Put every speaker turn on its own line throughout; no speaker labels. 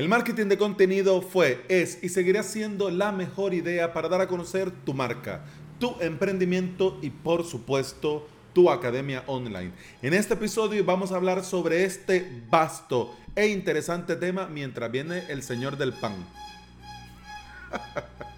El marketing de contenido fue, es y seguirá siendo la mejor idea para dar a conocer tu marca, tu emprendimiento y por supuesto tu academia online. En este episodio vamos a hablar sobre este vasto e interesante tema mientras viene el señor del pan.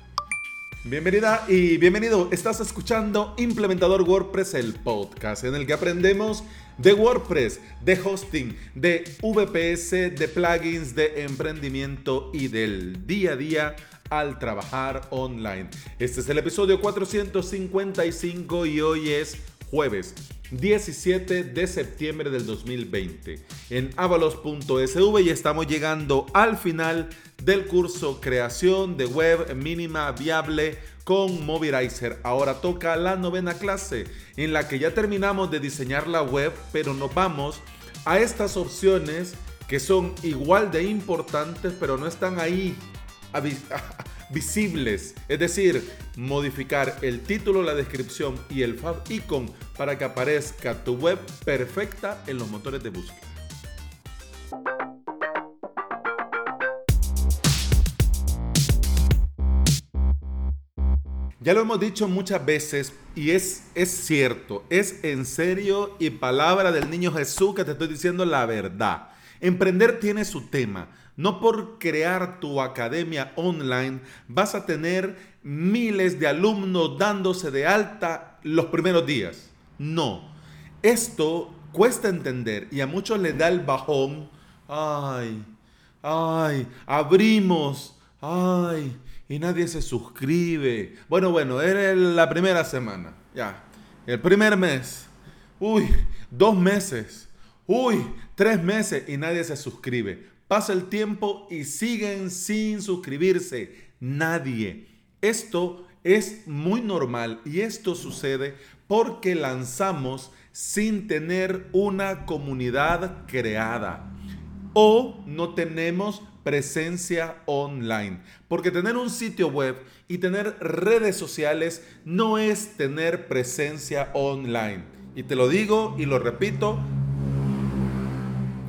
Bienvenida y bienvenido. Estás escuchando Implementador WordPress, el podcast en el que aprendemos de WordPress, de hosting, de VPS, de plugins, de emprendimiento y del día a día al trabajar online. Este es el episodio 455 y hoy es jueves 17 de septiembre del 2020 en avalos.sv y estamos llegando al final del curso Creación de Web Mínima Viable con Mobilizer. Ahora toca la novena clase en la que ya terminamos de diseñar la web, pero nos vamos a estas opciones que son igual de importantes, pero no están ahí visibles. Es decir, modificar el título, la descripción y el fab icon para que aparezca tu web perfecta en los motores de búsqueda. Ya lo hemos dicho muchas veces y es, es cierto, es en serio y palabra del niño Jesús que te estoy diciendo la verdad. Emprender tiene su tema. No por crear tu academia online vas a tener miles de alumnos dándose de alta los primeros días. No. Esto cuesta entender y a muchos les da el bajón. Ay, ay, abrimos. Ay, y nadie se suscribe. Bueno, bueno, era la primera semana. Ya. El primer mes. Uy, dos meses. Uy, tres meses y nadie se suscribe. Pasa el tiempo y siguen sin suscribirse. Nadie. Esto es muy normal y esto sucede porque lanzamos sin tener una comunidad creada o no tenemos presencia online. Porque tener un sitio web y tener redes sociales no es tener presencia online. Y te lo digo y lo repito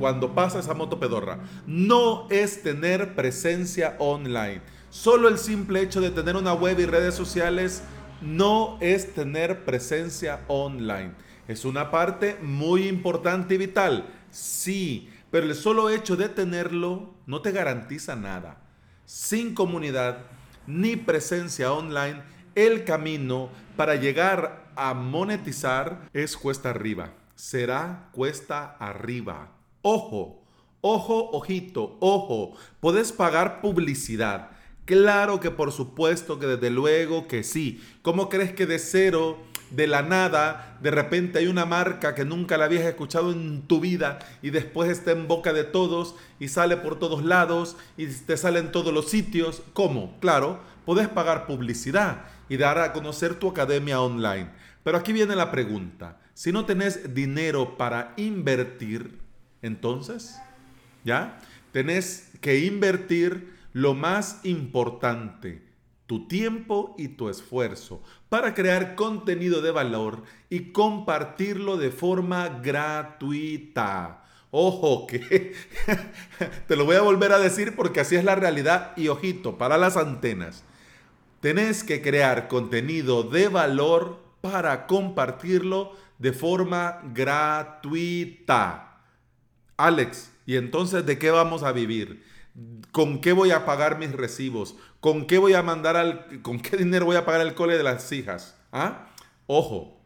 cuando pasa esa moto pedorra. No es tener presencia online. Solo el simple hecho de tener una web y redes sociales no es tener presencia online. Es una parte muy importante y vital. Sí, pero el solo hecho de tenerlo no te garantiza nada. Sin comunidad ni presencia online, el camino para llegar a monetizar es cuesta arriba. Será cuesta arriba. Ojo, ojo, ojito, ojo. Puedes pagar publicidad. Claro que por supuesto que desde luego que sí. ¿Cómo crees que de cero de la nada, de repente hay una marca que nunca la habías escuchado en tu vida y después está en boca de todos y sale por todos lados y te sale en todos los sitios. ¿Cómo? Claro, puedes pagar publicidad y dar a conocer tu academia online. Pero aquí viene la pregunta. Si no tenés dinero para invertir, entonces, ¿ya? Tenés que invertir lo más importante, tu tiempo y tu esfuerzo para crear contenido de valor y compartirlo de forma gratuita. Ojo, que te lo voy a volver a decir porque así es la realidad y ojito, para las antenas. Tenés que crear contenido de valor para compartirlo de forma gratuita. Alex, ¿y entonces de qué vamos a vivir? ¿Con qué voy a pagar mis recibos? ¿Con qué voy a mandar al, con qué dinero voy a pagar el cole de las hijas? ¿Ah? Ojo,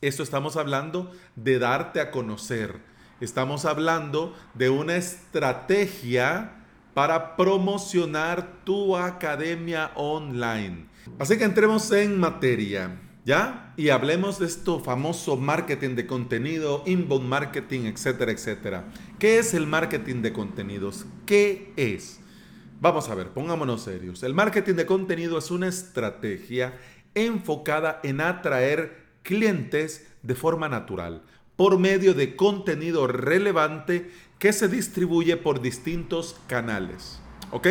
esto estamos hablando de darte a conocer. Estamos hablando de una estrategia para promocionar tu academia online. Así que entremos en materia. ¿Ya? Y hablemos de esto famoso marketing de contenido, inbound marketing, etcétera, etcétera. ¿Qué es el marketing de contenidos? ¿Qué es? Vamos a ver, pongámonos serios. El marketing de contenido es una estrategia enfocada en atraer clientes de forma natural por medio de contenido relevante que se distribuye por distintos canales. ¿Ok?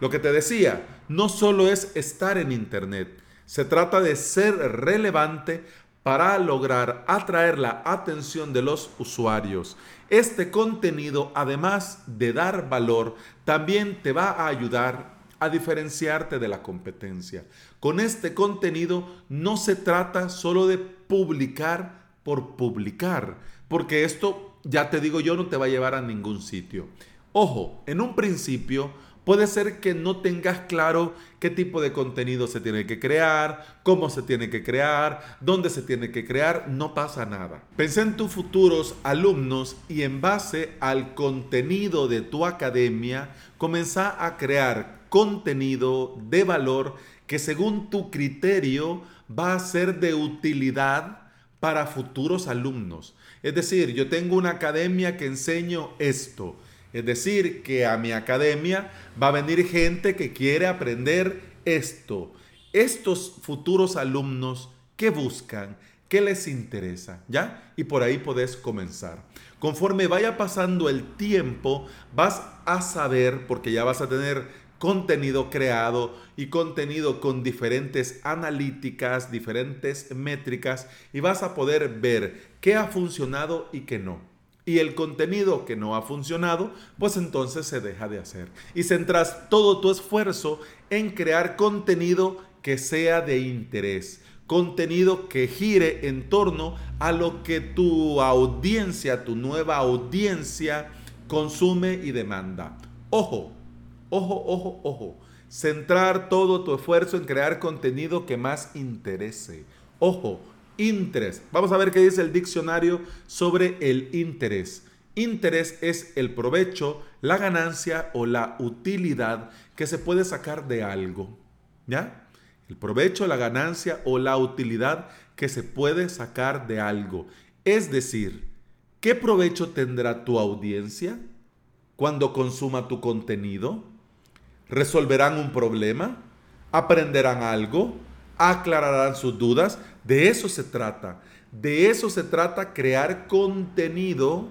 Lo que te decía, no solo es estar en Internet, se trata de ser relevante para lograr atraer la atención de los usuarios. Este contenido, además de dar valor, también te va a ayudar a diferenciarte de la competencia. Con este contenido no se trata solo de publicar por publicar, porque esto, ya te digo yo, no te va a llevar a ningún sitio. Ojo, en un principio puede ser que no tengas claro qué tipo de contenido se tiene que crear, cómo se tiene que crear, dónde se tiene que crear, no pasa nada. Pensé en tus futuros alumnos y en base al contenido de tu academia, comenzá a crear contenido de valor que según tu criterio va a ser de utilidad para futuros alumnos. Es decir, yo tengo una academia que enseño esto. Es decir, que a mi academia va a venir gente que quiere aprender esto. Estos futuros alumnos, ¿qué buscan? ¿Qué les interesa? ¿Ya? Y por ahí podés comenzar. Conforme vaya pasando el tiempo, vas a saber, porque ya vas a tener contenido creado y contenido con diferentes analíticas, diferentes métricas y vas a poder ver qué ha funcionado y qué no. Y el contenido que no ha funcionado, pues entonces se deja de hacer. Y centras todo tu esfuerzo en crear contenido que sea de interés, contenido que gire en torno a lo que tu audiencia, tu nueva audiencia consume y demanda. Ojo, Ojo, ojo, ojo. Centrar todo tu esfuerzo en crear contenido que más interese. Ojo, interés. Vamos a ver qué dice el diccionario sobre el interés. Interés es el provecho, la ganancia o la utilidad que se puede sacar de algo. ¿Ya? El provecho, la ganancia o la utilidad que se puede sacar de algo. Es decir, ¿qué provecho tendrá tu audiencia cuando consuma tu contenido? resolverán un problema, aprenderán algo, aclararán sus dudas. De eso se trata. De eso se trata crear contenido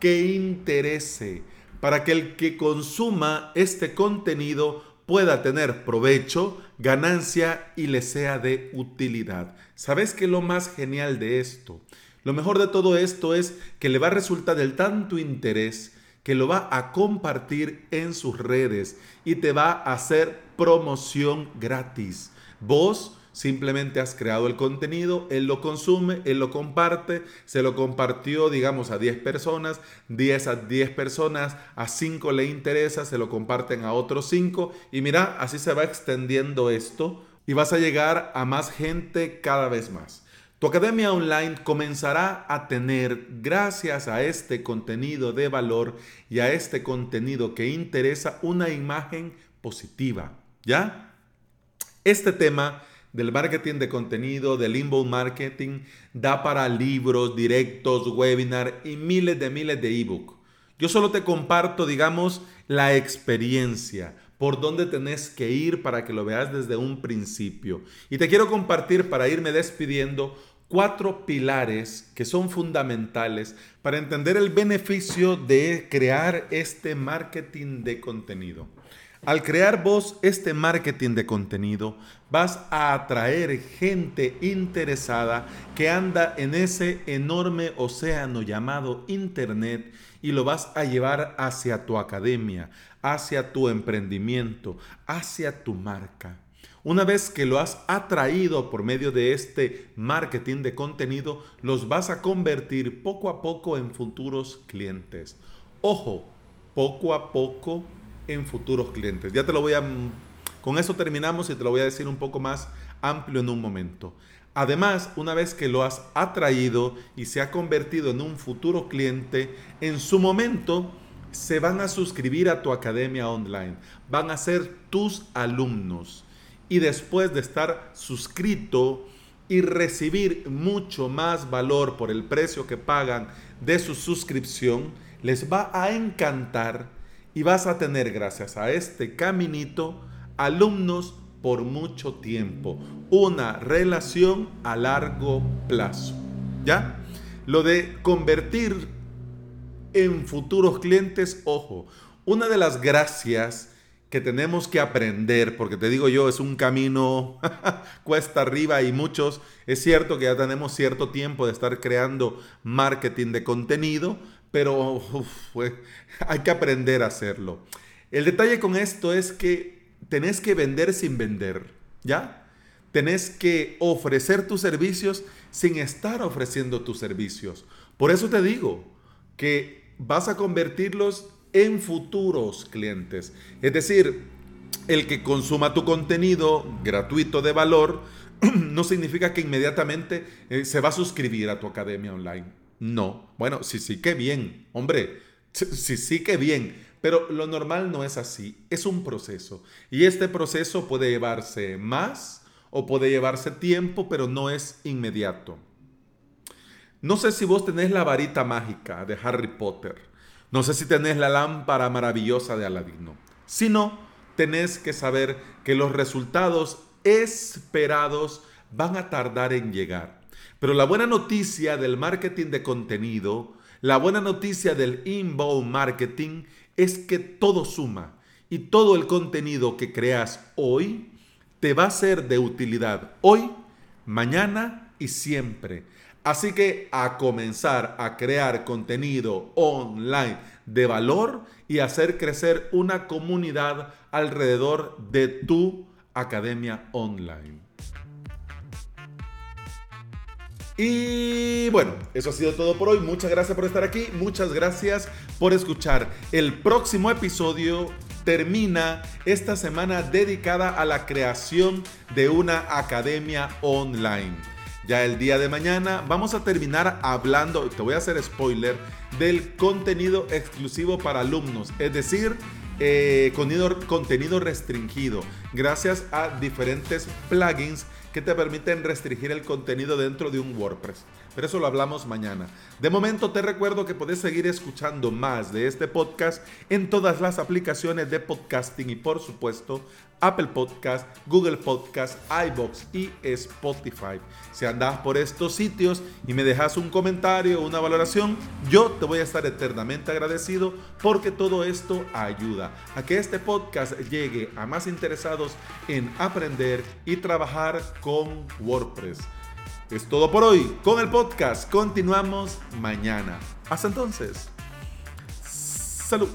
que interese para que el que consuma este contenido pueda tener provecho, ganancia y le sea de utilidad. ¿Sabes qué es lo más genial de esto? Lo mejor de todo esto es que le va a resultar del tanto interés que lo va a compartir en sus redes y te va a hacer promoción gratis. Vos simplemente has creado el contenido, él lo consume, él lo comparte, se lo compartió, digamos, a 10 personas, 10 a 10 personas, a 5 le interesa, se lo comparten a otros 5 y mira, así se va extendiendo esto y vas a llegar a más gente cada vez más. Tu academia online comenzará a tener, gracias a este contenido de valor y a este contenido que interesa, una imagen positiva. ¿Ya? Este tema del marketing de contenido, del inbound marketing, da para libros, directos, webinar y miles de miles de ebook. Yo solo te comparto, digamos, la experiencia, por dónde tenés que ir para que lo veas desde un principio. Y te quiero compartir para irme despidiendo cuatro pilares que son fundamentales para entender el beneficio de crear este marketing de contenido. Al crear vos este marketing de contenido, vas a atraer gente interesada que anda en ese enorme océano llamado Internet y lo vas a llevar hacia tu academia, hacia tu emprendimiento, hacia tu marca. Una vez que lo has atraído por medio de este marketing de contenido, los vas a convertir poco a poco en futuros clientes. Ojo, poco a poco en futuros clientes. Ya te lo voy a... Con eso terminamos y te lo voy a decir un poco más amplio en un momento. Además, una vez que lo has atraído y se ha convertido en un futuro cliente, en su momento se van a suscribir a tu academia online. Van a ser tus alumnos y después de estar suscrito y recibir mucho más valor por el precio que pagan de su suscripción, les va a encantar y vas a tener gracias a este caminito alumnos por mucho tiempo, una relación a largo plazo. ¿Ya? Lo de convertir en futuros clientes, ojo, una de las gracias que tenemos que aprender, porque te digo yo, es un camino cuesta arriba y muchos, es cierto que ya tenemos cierto tiempo de estar creando marketing de contenido, pero hay que aprender a hacerlo. El detalle con esto es que tenés que vender sin vender, ¿ya? Tenés que ofrecer tus servicios sin estar ofreciendo tus servicios. Por eso te digo que vas a convertirlos en futuros clientes. Es decir, el que consuma tu contenido gratuito de valor no significa que inmediatamente eh, se va a suscribir a tu academia online. No. Bueno, sí, sí, qué bien. Hombre, sí, sí, qué bien. Pero lo normal no es así. Es un proceso. Y este proceso puede llevarse más o puede llevarse tiempo, pero no es inmediato. No sé si vos tenés la varita mágica de Harry Potter no sé si tenés la lámpara maravillosa de Aladino. Si no, tenés que saber que los resultados esperados van a tardar en llegar. Pero la buena noticia del marketing de contenido, la buena noticia del inbound marketing es que todo suma y todo el contenido que creas hoy te va a ser de utilidad hoy, mañana y siempre. Así que a comenzar a crear contenido online de valor y hacer crecer una comunidad alrededor de tu academia online. Y bueno, eso ha sido todo por hoy. Muchas gracias por estar aquí. Muchas gracias por escuchar. El próximo episodio termina esta semana dedicada a la creación de una academia online. Ya el día de mañana vamos a terminar hablando, te voy a hacer spoiler, del contenido exclusivo para alumnos, es decir, eh, contenido, contenido restringido, gracias a diferentes plugins que te permiten restringir el contenido dentro de un WordPress. Pero eso lo hablamos mañana. De momento te recuerdo que puedes seguir escuchando más de este podcast en todas las aplicaciones de podcasting y por supuesto Apple Podcast, Google Podcast, iBox y Spotify. Si andas por estos sitios y me dejas un comentario o una valoración, yo te voy a estar eternamente agradecido porque todo esto ayuda a que este podcast llegue a más interesados en aprender y trabajar con WordPress. Es todo por hoy con el podcast. Continuamos mañana. Hasta entonces. Salud.